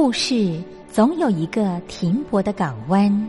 故事总有一个停泊的港湾。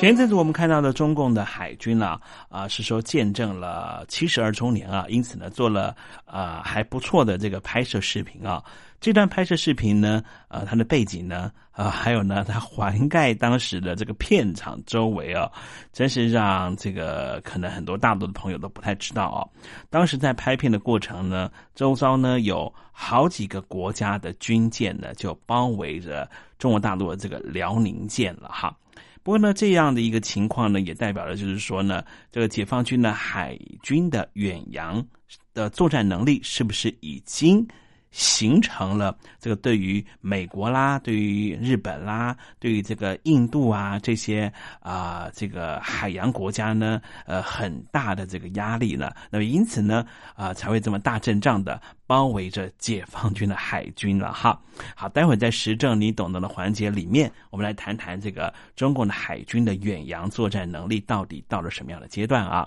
前一阵子我们看到的中共的海军呢，啊，是说见证了七十二周年啊，因此呢做了啊还不错的这个拍摄视频啊。这段拍摄视频呢，呃，它的背景呢，啊，还有呢，它环盖当时的这个片场周围啊，真是让这个可能很多大陆的朋友都不太知道啊。当时在拍片的过程呢，周遭呢有好几个国家的军舰呢，就包围着中国大陆的这个辽宁舰了哈。不过呢，这样的一个情况呢，也代表了就是说呢，这个解放军的海军的远洋的作战能力是不是已经？形成了这个对于美国啦，对于日本啦，对于这个印度啊这些啊这个海洋国家呢，呃很大的这个压力呢。那么因此呢，啊才会这么大阵仗的包围着解放军的海军了哈。好，待会在实证你懂得的环节里面，我们来谈谈这个中共的海军的远洋作战能力到底到了什么样的阶段啊？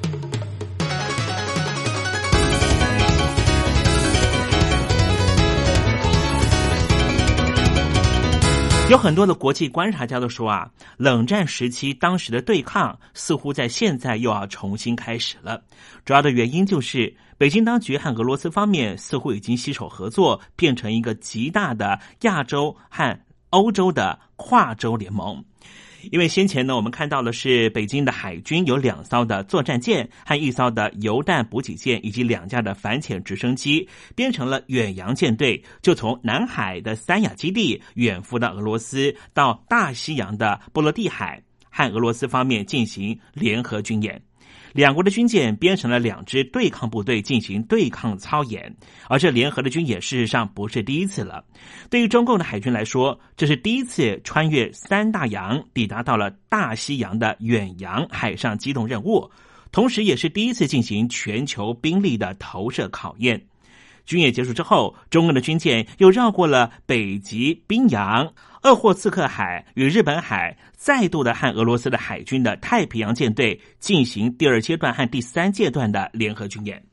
有很多的国际观察家都说啊，冷战时期当时的对抗似乎在现在又要重新开始了。主要的原因就是北京当局和俄罗斯方面似乎已经携手合作，变成一个极大的亚洲和欧洲的跨洲联盟。因为先前呢，我们看到的是北京的海军有两艘的作战舰和一艘的油弹补给舰，以及两架的反潜直升机，编成了远洋舰队，就从南海的三亚基地远赴到俄罗斯，到大西洋的波罗的海，和俄罗斯方面进行联合军演。两国的军舰编成了两支对抗部队进行对抗操演，而这联合的军演事实上不是第一次了。对于中共的海军来说，这是第一次穿越三大洋，抵达到了大西洋的远洋海上机动任务，同时也是第一次进行全球兵力的投射考验。军演结束之后，中共的军舰又绕过了北极冰洋。鄂霍次克海与日本海再度的和俄罗斯的海军的太平洋舰队进行第二阶段和第三阶段的联合军演，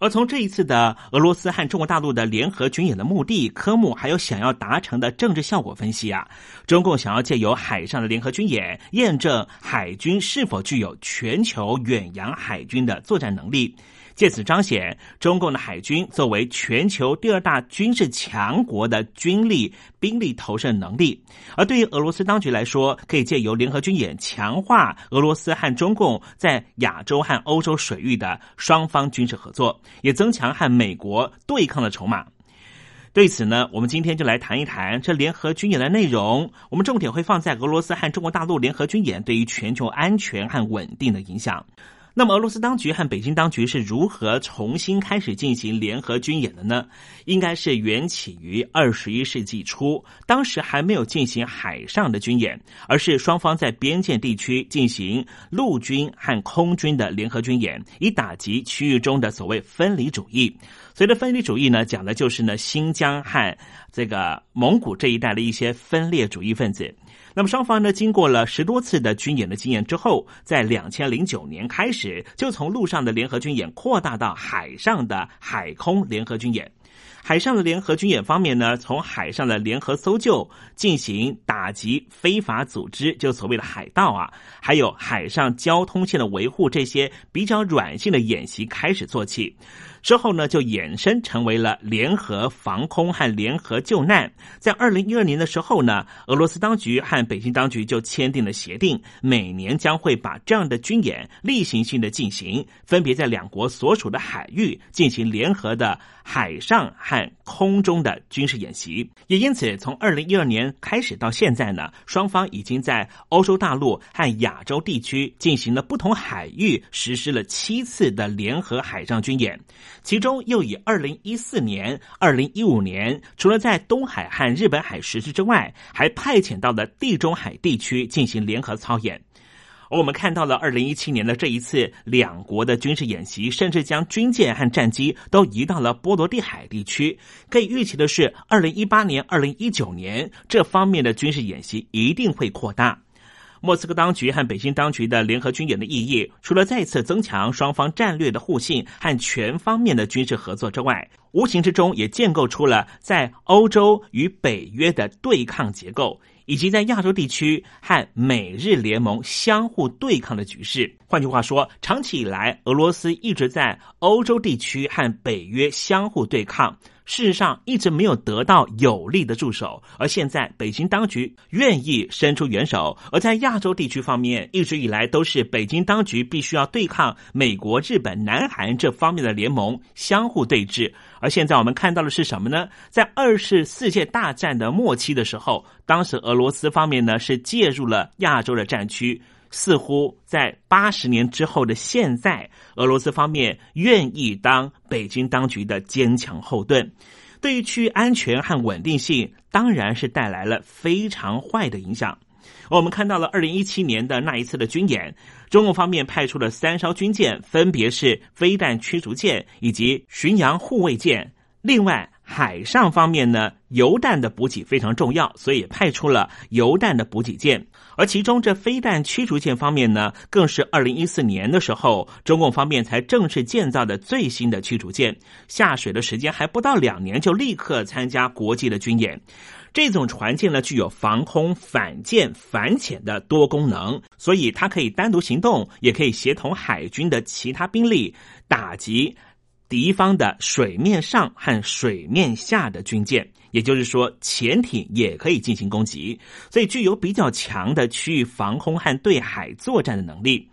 而从这一次的俄罗斯和中国大陆的联合军演的目的、科目，还有想要达成的政治效果分析啊，中共想要借由海上的联合军演，验证海军是否具有全球远洋海军的作战能力。借此彰显中共的海军作为全球第二大军事强国的军力兵力投射能力，而对于俄罗斯当局来说，可以借由联合军演强化俄罗斯和中共在亚洲和欧洲水域的双方军事合作，也增强和美国对抗的筹码。对此呢，我们今天就来谈一谈这联合军演的内容。我们重点会放在俄罗斯和中国大陆联合军演对于全球安全和稳定的影响。那么，俄罗斯当局和北京当局是如何重新开始进行联合军演的呢？应该是缘起于二十一世纪初，当时还没有进行海上的军演，而是双方在边界地区进行陆军和空军的联合军演，以打击区域中的所谓分离主义。所谓的分离主义呢，讲的就是呢新疆和这个蒙古这一带的一些分裂主义分子。那么双方呢，经过了十多次的军演的经验之后，在两千零九年开始，就从陆上的联合军演扩大到海上的海空联合军演。海上的联合军演方面呢，从海上的联合搜救、进行打击非法组织，就所谓的海盗啊，还有海上交通线的维护这些比较软性的演习开始做起。之后呢，就衍生成为了联合防空和联合救难。在二零一二年的时候呢，俄罗斯当局和北京当局就签订了协定，每年将会把这样的军演例行性的进行，分别在两国所属的海域进行联合的海上和空中的军事演习。也因此，从二零一二年开始到现在呢，双方已经在欧洲大陆和亚洲地区进行了不同海域实施了七次的联合海上军演。其中又以二零一四年、二零一五年，除了在东海和日本海实施之外，还派遣到了地中海地区进行联合操演。而我们看到了二零一七年的这一次两国的军事演习，甚至将军舰和战机都移到了波罗的海地区。可以预期的是，二零一八年、二零一九年这方面的军事演习一定会扩大。莫斯科当局和北京当局的联合军演的意义，除了再次增强双方战略的互信和全方面的军事合作之外，无形之中也建构出了在欧洲与北约的对抗结构，以及在亚洲地区和美日联盟相互对抗的局势。换句话说，长期以来，俄罗斯一直在欧洲地区和北约相互对抗。事实上一直没有得到有力的助手，而现在北京当局愿意伸出援手。而在亚洲地区方面，一直以来都是北京当局必须要对抗美国、日本、南韩这方面的联盟相互对峙。而现在我们看到的是什么呢？在二次世界大战的末期的时候，当时俄罗斯方面呢是介入了亚洲的战区。似乎在八十年之后的现在，俄罗斯方面愿意当北京当局的坚强后盾，对于区域安全和稳定性，当然是带来了非常坏的影响。我们看到了二零一七年的那一次的军演，中共方面派出了三艘军舰，分别是飞弹驱逐舰以及巡洋护卫舰。另外，海上方面呢，油弹的补给非常重要，所以派出了油弹的补给舰。而其中这飞弹驱逐舰方面呢，更是二零一四年的时候，中共方面才正式建造的最新的驱逐舰，下水的时间还不到两年，就立刻参加国际的军演。这种船舰呢，具有防空、反舰、反潜的多功能，所以它可以单独行动，也可以协同海军的其他兵力打击敌方的水面上和水面下的军舰。也就是说，潜艇也可以进行攻击，所以具有比较强的区域防空和对海作战的能力。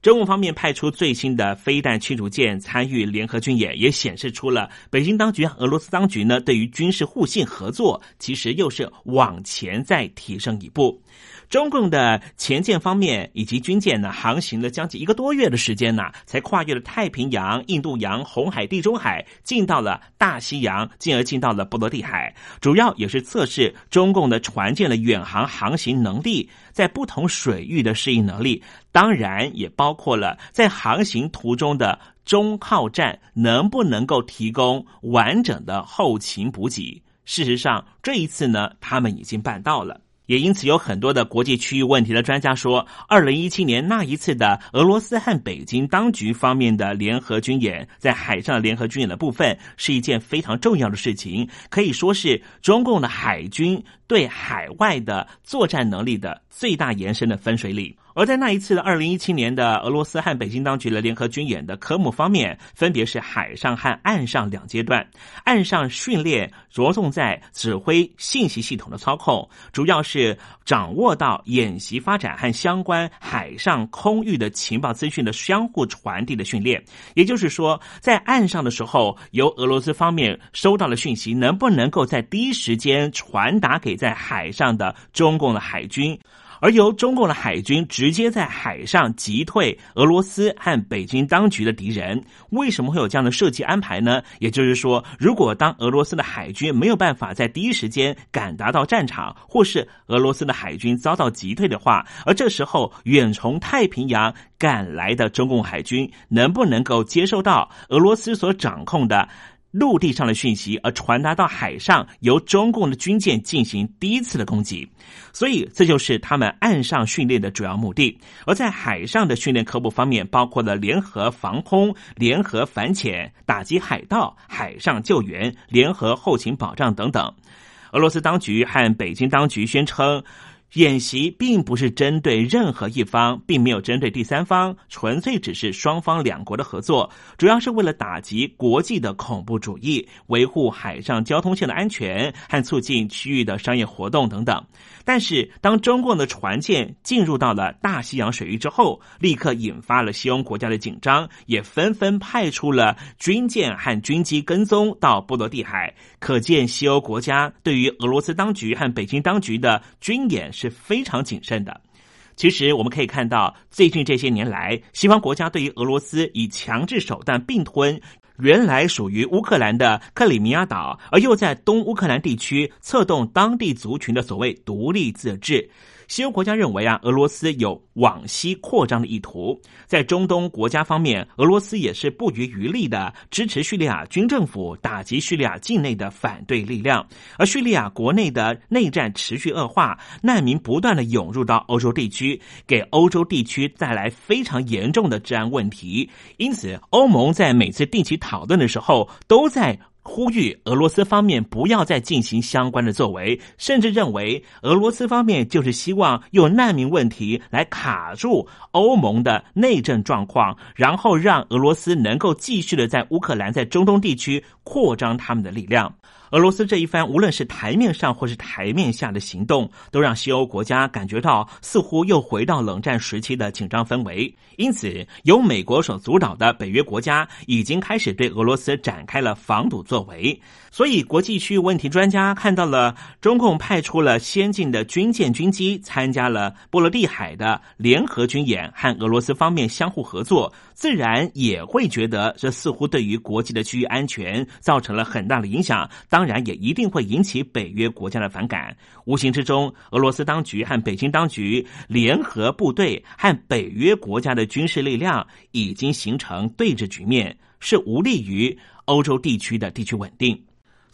中共方面派出最新的飞弹驱逐舰参与联合军演，也显示出了北京当局、俄罗斯当局呢对于军事互信合作，其实又是往前再提升一步。中共的前舰方面以及军舰呢，航行了将近一个多月的时间呢，才跨越了太平洋、印度洋、红海、地中海，进到了大西洋，进而进到了波罗的海。主要也是测试中共的船舰的远航航行能力，在不同水域的适应能力。当然，也包括了在航行途中的中靠站能不能够提供完整的后勤补给。事实上，这一次呢，他们已经办到了。也因此，有很多的国际区域问题的专家说，二零一七年那一次的俄罗斯和北京当局方面的联合军演，在海上联合军演的部分，是一件非常重要的事情，可以说是中共的海军对海外的作战能力的最大延伸的分水岭。而在那一次的二零一七年的俄罗斯和北京当局的联合军演的科目方面，分别是海上和岸上两阶段。岸上训练着重在指挥信息系统的操控，主要是掌握到演习发展和相关海上空域的情报资讯的相互传递的训练。也就是说，在岸上的时候，由俄罗斯方面收到了讯息，能不能够在第一时间传达给在海上的中共的海军？而由中共的海军直接在海上击退俄罗斯和北京当局的敌人，为什么会有这样的设计安排呢？也就是说，如果当俄罗斯的海军没有办法在第一时间赶达到战场，或是俄罗斯的海军遭到击退的话，而这时候远从太平洋赶来的中共海军能不能够接受到俄罗斯所掌控的？陆地上的讯息，而传达到海上，由中共的军舰进行第一次的攻击，所以这就是他们岸上训练的主要目的。而在海上的训练科目方面，包括了联合防空、联合反潜、打击海盗、海上救援、联合后勤保障等等。俄罗斯当局和北京当局宣称。演习并不是针对任何一方，并没有针对第三方，纯粹只是双方两国的合作，主要是为了打击国际的恐怖主义、维护海上交通线的安全和促进区域的商业活动等等。但是，当中共的船舰进入到了大西洋水域之后，立刻引发了西欧国家的紧张，也纷纷派出了军舰和军机跟踪到波罗的海。可见，西欧国家对于俄罗斯当局和北京当局的军演是非常谨慎的。其实，我们可以看到，最近这些年来，西方国家对于俄罗斯以强制手段并吞。原来属于乌克兰的克里米亚岛，而又在东乌克兰地区策动当地族群的所谓独立自治。西欧国家认为啊，俄罗斯有往西扩张的意图。在中东国家方面，俄罗斯也是不遗余力的支持叙利亚军政府打击叙利亚境内的反对力量。而叙利亚国内的内战持续恶化，难民不断的涌入到欧洲地区，给欧洲地区带来非常严重的治安问题。因此，欧盟在每次定期讨论的时候，都在。呼吁俄罗斯方面不要再进行相关的作为，甚至认为俄罗斯方面就是希望用难民问题来卡住欧盟的内政状况，然后让俄罗斯能够继续的在乌克兰、在中东地区扩张他们的力量。俄罗斯这一番无论是台面上或是台面下的行动，都让西欧国家感觉到似乎又回到冷战时期的紧张氛围。因此，由美国所主导的北约国家已经开始对俄罗斯展开了防堵作为。所以，国际区域问题专家看到了中共派出了先进的军舰、军机参加了波罗的海的联合军演，和俄罗斯方面相互合作，自然也会觉得这似乎对于国际的区域安全造成了很大的影响。当然，也一定会引起北约国家的反感。无形之中，俄罗斯当局和北京当局联合部队和北约国家的军事力量已经形成对峙局面，是无利于欧洲地区的地区稳定。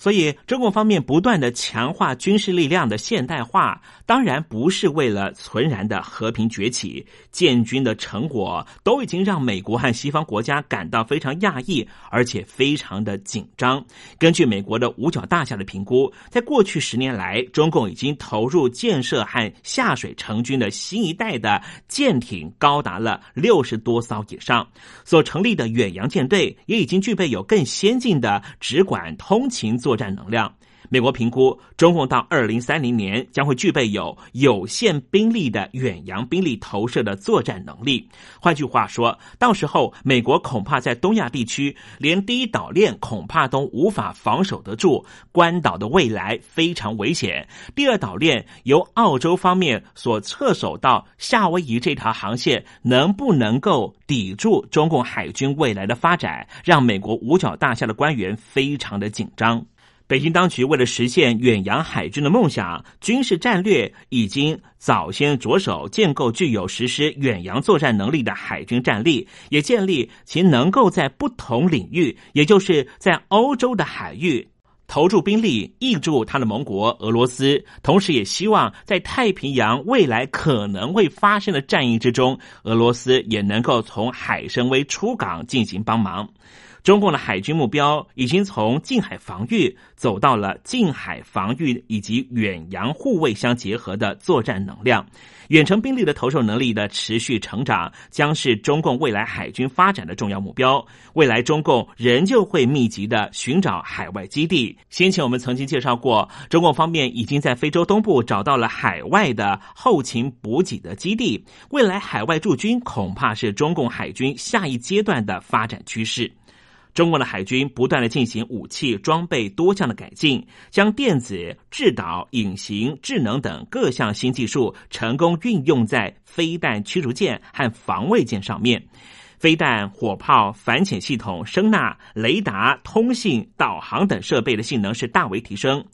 所以，中共方面不断的强化军事力量的现代化，当然不是为了存然的和平崛起。建军的成果都已经让美国和西方国家感到非常讶异，而且非常的紧张。根据美国的五角大厦的评估，在过去十年来，中共已经投入建设和下水成军的新一代的舰艇高达了六十多艘以上，所成立的远洋舰队也已经具备有更先进的直管通勤作作战能量。美国评估，中共到二零三零年将会具备有有限兵力的远洋兵力投射的作战能力。换句话说，到时候美国恐怕在东亚地区连第一岛链恐怕都无法防守得住，关岛的未来非常危险。第二岛链由澳洲方面所撤守到夏威夷这条航线，能不能够抵住中共海军未来的发展，让美国五角大厦的官员非常的紧张。北京当局为了实现远洋海军的梦想，军事战略已经早先着手建构具有实施远洋作战能力的海军战力，也建立其能够在不同领域，也就是在欧洲的海域投注兵力，挹注他的盟国俄罗斯。同时，也希望在太平洋未来可能会发生的战役之中，俄罗斯也能够从海参崴出港进行帮忙。中共的海军目标已经从近海防御走到了近海防御以及远洋护卫相结合的作战能量。远程兵力的投射能力的持续成长，将是中共未来海军发展的重要目标。未来中共仍旧会密集的寻找海外基地。先前我们曾经介绍过，中共方面已经在非洲东部找到了海外的后勤补给的基地。未来海外驻军恐怕是中共海军下一阶段的发展趋势。中国的海军不断的进行武器装备多项的改进，将电子、制导、隐形、智能等各项新技术成功运用在飞弹驱逐舰和防卫舰上面。飞弹、火炮、反潜系统、声纳、雷达、通信、导航等设备的性能是大为提升。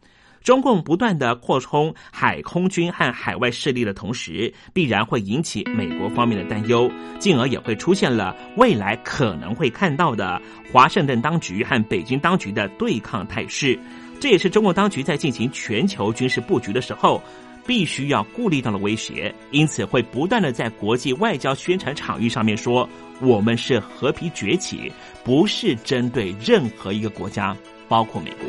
中共不断的扩充海空军和海外势力的同时，必然会引起美国方面的担忧，进而也会出现了未来可能会看到的华盛顿当局和北京当局的对抗态势。这也是中共当局在进行全球军事布局的时候，必须要顾虑到的威胁。因此，会不断的在国际外交宣传场域上面说，我们是和平崛起，不是针对任何一个国家，包括美国。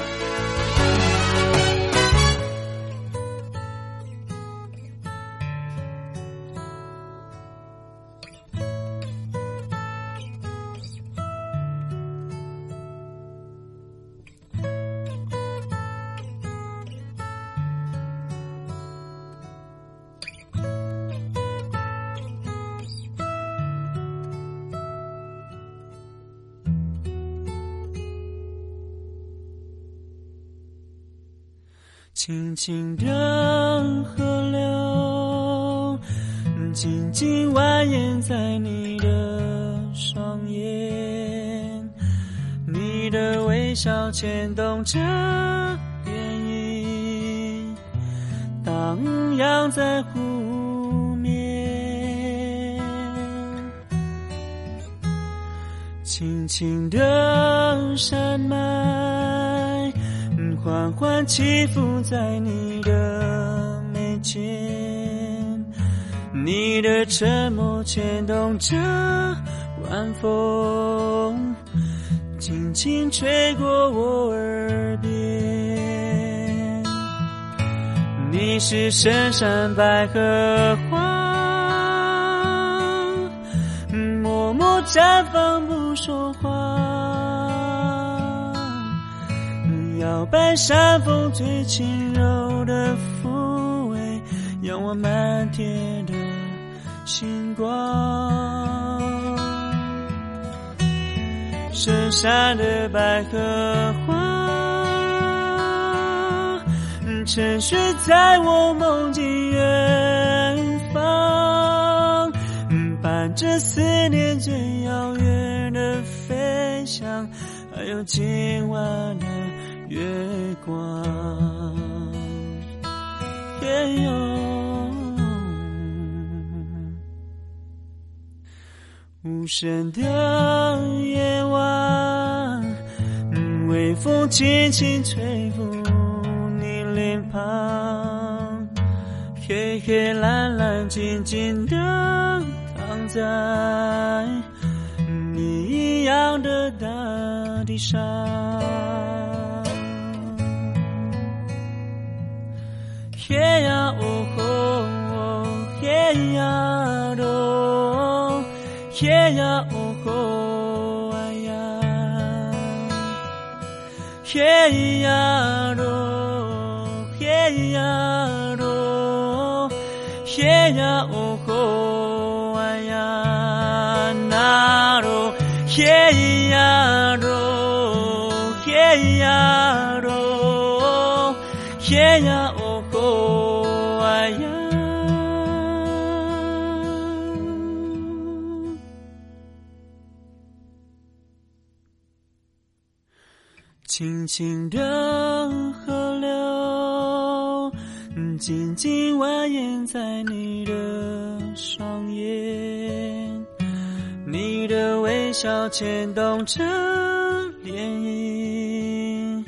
轻轻的河流，静静蜿蜒在你的双眼，你的微笑牵动着涟漪，荡漾在湖面，轻轻的山脉。缓缓起伏在你的眉间，你的沉默牵动着晚风，轻轻吹过我耳边。你是深山百合花，默默绽放不说话。摇摆山风最轻柔的抚慰，仰望漫天的星光。深山的百合花，沉睡在我梦境远方，伴着思念最遥远的飞翔，还有今晚的。月光，天有无声的夜晚，微风轻轻吹拂你脸庞，黑黑蓝蓝静静的躺在你一样的大地上。嘿呀哦吼，嘿呀咯，嘿呀哦吼哎呀，嘿呀咯，嘿呀咯，嘿呀哦吼哎呀那咯，嘿呀咯，嘿呀咯，嘿呀。轻轻的河流，静静蜿蜒在你的双眼，你的微笑牵动着涟漪，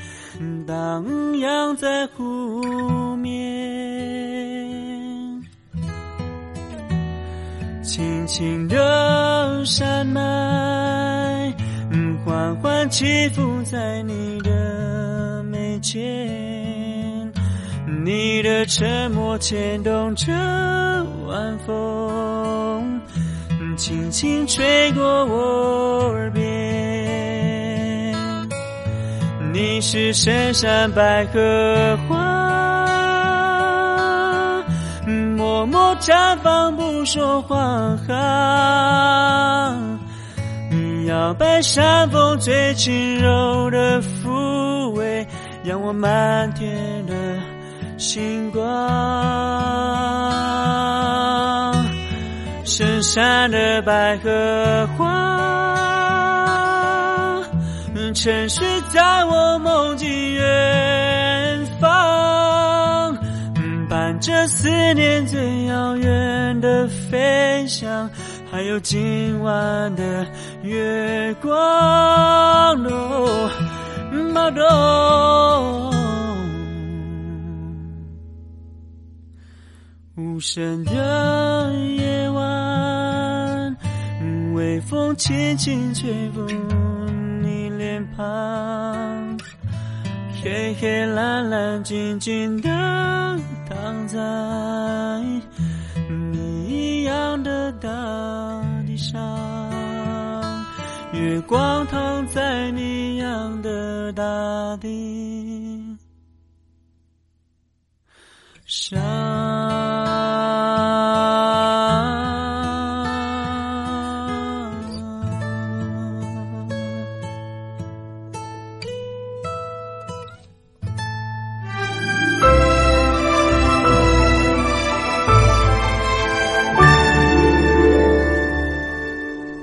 荡漾在湖面，轻轻的山脉。缓缓起伏在你的眉间，你的沉默牵动着晚风，轻轻吹过我耳边。你是深山百合花，默默绽放不说谎。摇摆山风最轻柔的抚慰，让我漫天的星光。深山的百合花，沉睡在我梦境远方，伴着思念最遥远的飞翔。还有今晚的月光，哦，马东。无声的夜晚，微风轻轻吹拂你脸庞，黑黑蓝蓝静静的躺在你一样的大地上。月光躺在你样的大地上。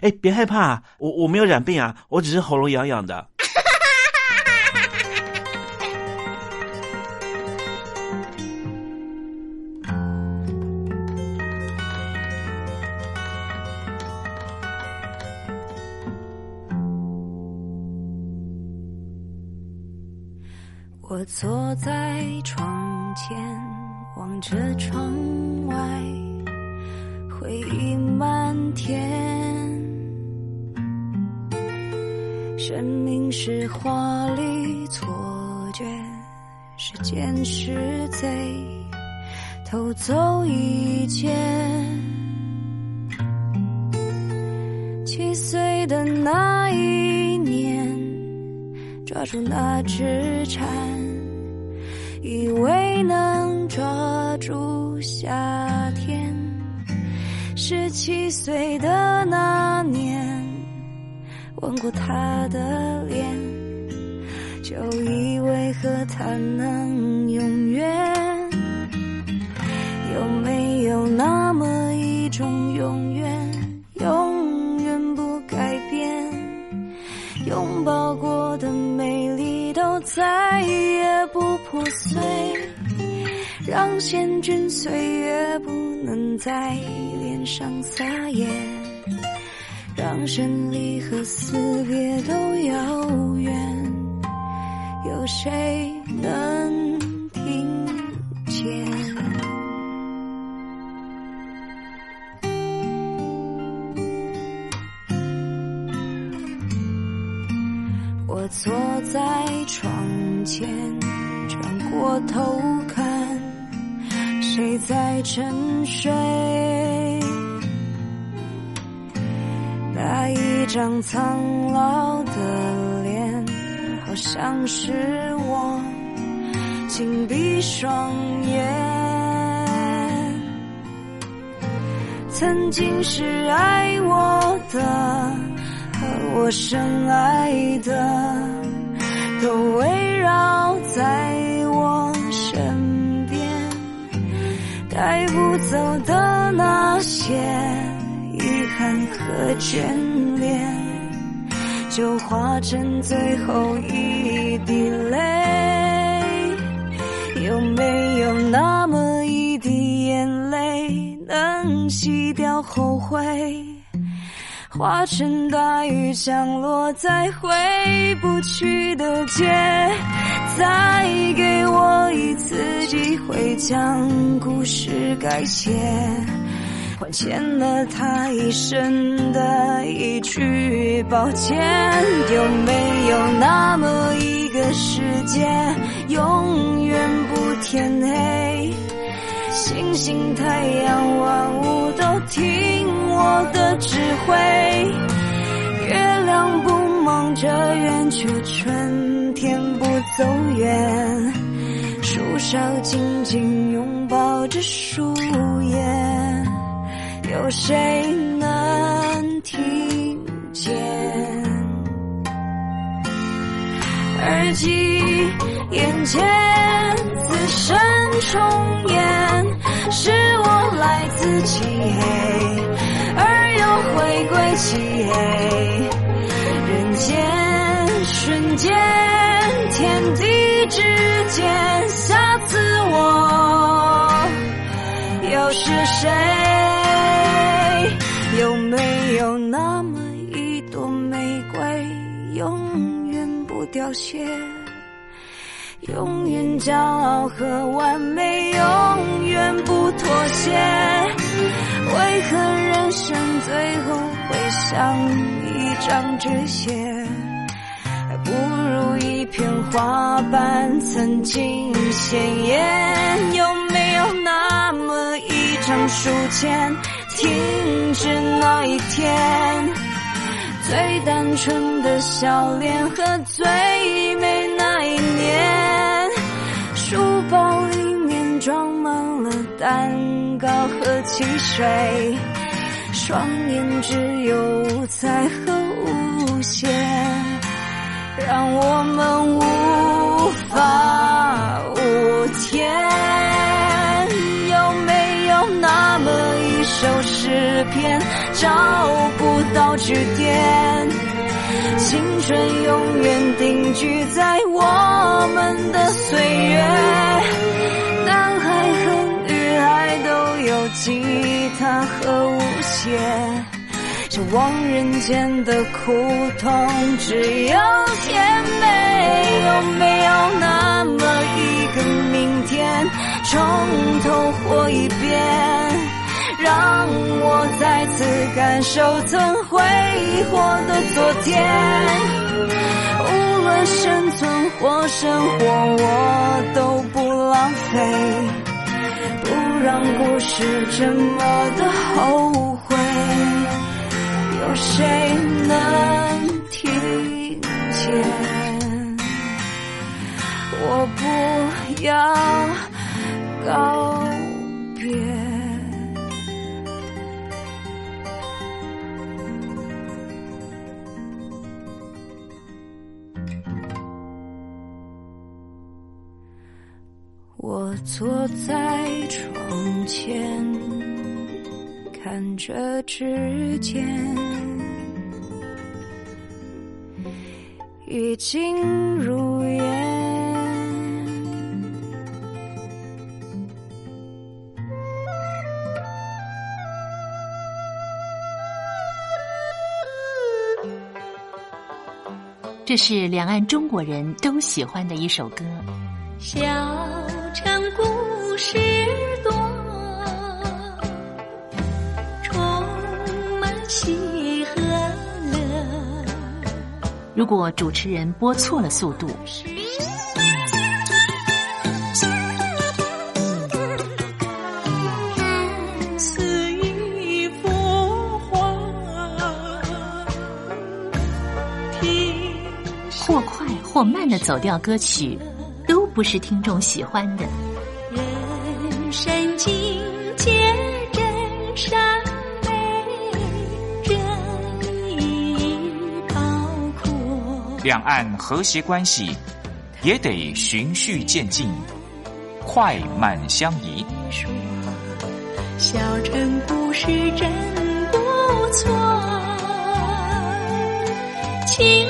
哎，别害怕，我我没有染病啊，我只是喉咙痒痒的。我坐在窗前，望着窗外，回忆漫天。生命是华丽错觉，时间是贼，偷走一切。七岁的那一年，抓住那只蝉，以为能抓住夏天。十七岁的那年。吻过他的脸，就以为和他能永远。有没有那么一种永远，永远。不改变？拥抱过的美丽都再也不破碎，让险峻岁月不能在脸上撒野。让生离和死别都遥远，有谁能听见？我坐在窗前，转过头看，谁在沉睡？那一张苍老的脸，好像是我紧闭双眼。曾经是爱我的和我深爱的，都围绕在我身边带不走的那些和眷恋，就化成最后一滴泪。有没有那么一滴眼泪，能洗掉后悔？化成大雨降落在回不去的街，再给我一次机会将故事改写，欠了他一生的一句抱歉。有没有那么一个世界，永远不天黑？星星、太阳、万物都听我的指挥。月亮不忙着圆，却春天不走远。树梢紧紧拥抱着树叶，有谁能听见？耳机眼前此生重演，是我来自漆黑，而又回归漆黑。人间瞬间，天地之间，下次我又是谁？凋谢？永远骄傲和完美，永远不妥协。为何人生最后会像一张纸屑？还不如一片花瓣曾经鲜艳。有没有那么一张书签，停止那一天？最单纯的笑脸和最蛋糕和汽水，双眼只有五彩和无限，让我们无法无天。有没有那么一首诗篇，找不到句点？青春永远定居在我们的岁月，吉他和舞鞋，这望人间的苦痛只有甜美。有没有那么一个明天，从头活一遍？让我再次感受曾挥霍的昨天，无论生存或生活，我都不浪费，让故事这么的后悔。有谁能听见？我不要告别。我坐在窗前，看着指尖，已经如烟。这是两岸中国人都喜欢的一首歌。小城故事多，充满喜和乐。如果主持人播错了速度，看似一幅画，听或快或慢的走调歌曲。都不是听众喜欢的。人生境界真善美，真意包括。两岸和谐关系也得循序渐进，快慢相宜。说小城故事真不错，请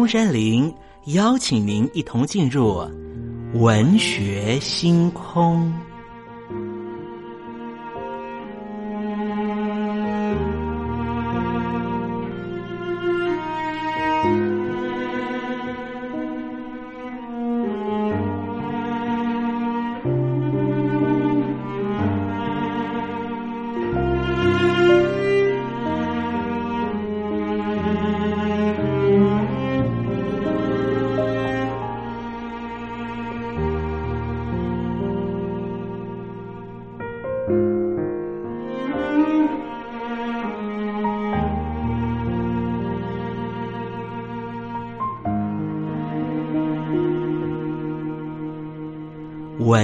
东山林邀请您一同进入文学星空。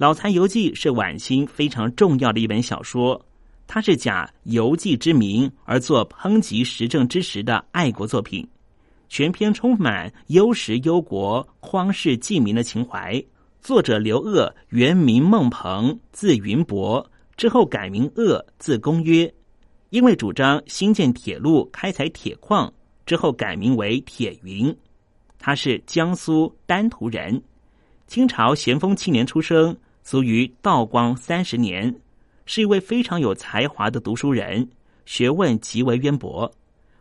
老残游记》是晚清非常重要的一本小说，它是假游记之名而作抨击时政之时的爱国作品，全篇充满忧时忧国、匡世济民的情怀。作者刘鹗原名孟鹏，字云伯，之后改名鹗，字公约。因为主张兴建铁路、开采铁矿，之后改名为铁云。他是江苏丹徒人，清朝咸丰七年出生。卒于道光三十年，是一位非常有才华的读书人，学问极为渊博，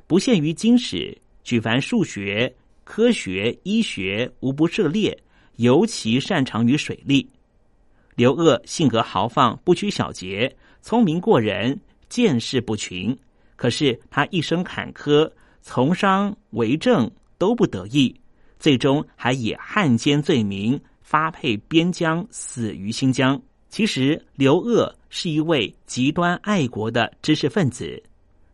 不限于经史，举凡数学、科学、医学无不涉猎，尤其擅长于水利。刘鹗性格豪放，不拘小节，聪明过人，见识不群。可是他一生坎坷，从商为政都不得意，最终还以汉奸罪名发配边疆，死于新疆。其实刘鹗是一位极端爱国的知识分子，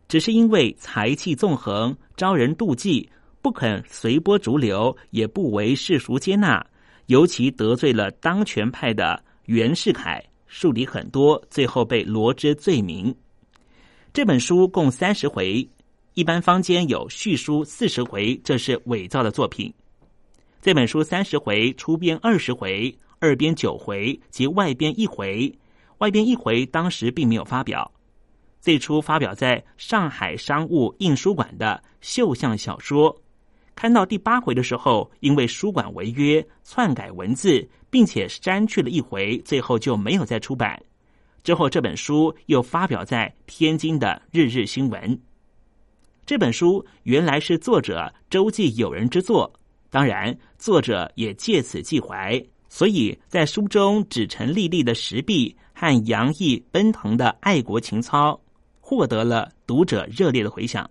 只是因为才气纵横，招人妒忌，不肯随波逐流，也不为世俗接纳，尤其得罪了当权派的袁世凯，树敌很多，最后被罗织罪名。这本书共三十回，一般坊间有续书四十回，这是伪造的作品。这本书三十回，出编二十回。二编九回及外编一回，外编一回当时并没有发表。最初发表在上海商务印书馆的绣像小说，看到第八回的时候，因为书馆违约篡改文字，并且删去了一回，最后就没有再出版。之后这本书又发表在天津的日日新闻。这本书原来是作者周记友人之作，当然作者也借此寄怀。所以在书中指陈立立的石壁和洋溢奔腾的爱国情操，获得了读者热烈的回响。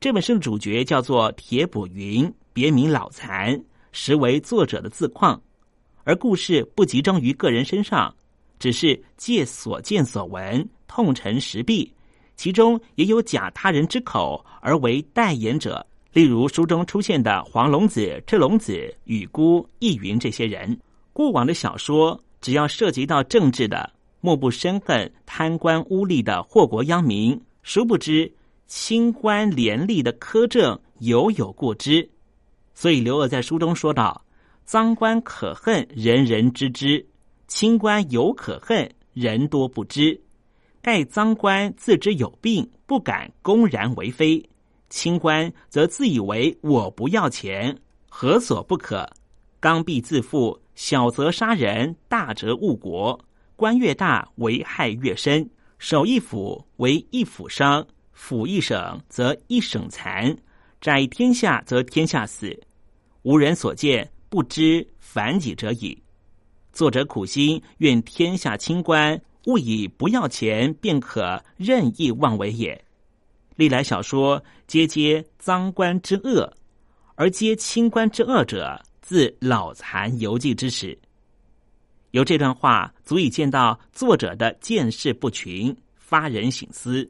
这本书的主角叫做铁卜云，别名老残，实为作者的自况。而故事不集中于个人身上，只是借所见所闻，痛陈石壁，其中也有假他人之口而为代言者。例如书中出现的黄龙子、赤龙子、雨姑、易云这些人，过往的小说只要涉及到政治的，莫不深恨贪官污吏的祸国殃民。殊不知清官廉吏的苛政犹有过之，所以刘鹗在书中说道：“赃官可恨，人人知之；清官犹可恨，人多不知。盖赃官自知有病，不敢公然为非。”清官则自以为我不要钱，何所不可？刚愎自负，小则杀人，大则误国。官越大，危害越深。守一府为一府伤，府一省则一省残。宅天下则天下死。无人所见，不知反己者矣。作者苦心，愿天下清官勿以不要钱便可任意妄为也。历来小说皆皆赃官之恶，而皆清官之恶者，自老残游记之始。由这段话足以见到作者的见识不群，发人省思。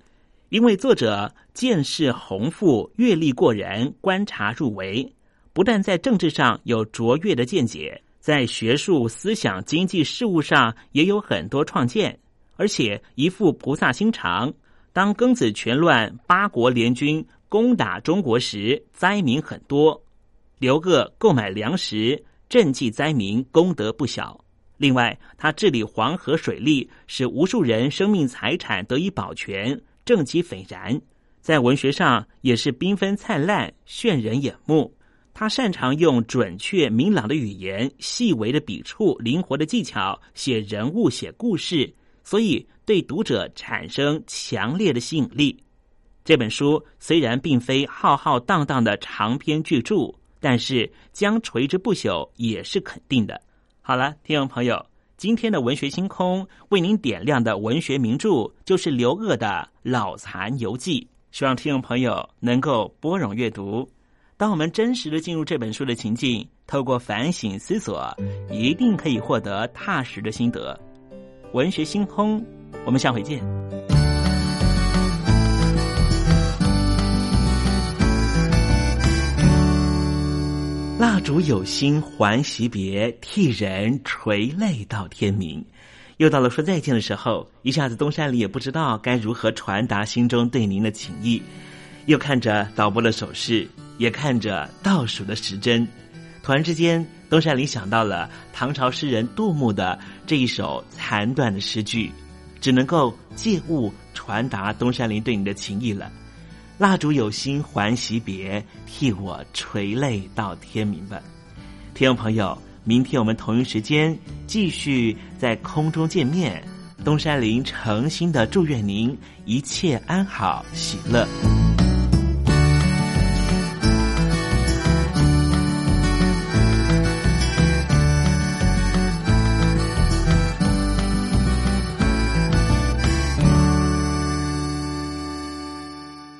因为作者见识宏富，阅历过人，观察入微，不但在政治上有卓越的见解，在学术、思想、经济事务上也有很多创建，而且一副菩萨心肠。当庚子拳乱，八国联军攻打中国时，灾民很多。刘鹗购买粮食，赈济灾民，功德不小。另外，他治理黄河水利，使无数人生命财产得以保全，政绩斐然。在文学上也是缤纷灿烂，炫人眼目。他擅长用准确明朗的语言、细微的笔触、灵活的技巧写人物、写故事。所以，对读者产生强烈的吸引力。这本书虽然并非浩浩荡荡的长篇巨著，但是将垂之不朽也是肯定的。好了，听众朋友，今天的文学星空为您点亮的文学名著就是刘鹗的《老残游记》，希望听众朋友能够拨冗阅读。当我们真实的进入这本书的情境，透过反省思索，一定可以获得踏实的心得。文学星空，我们下回见。蜡烛有心还惜别，替人垂泪到天明。又到了说再见的时候，一下子东山里也不知道该如何传达心中对您的情意。又看着导播的手势，也看着倒数的时针，突然之间。东山里想到了唐朝诗人杜牧的这一首残断的诗句，只能够借物传达东山林对你的情意了。蜡烛有心还惜别，替我垂泪到天明吧。听众朋友，明天我们同一时间继续在空中见面。东山林诚心的祝愿您一切安好，喜乐。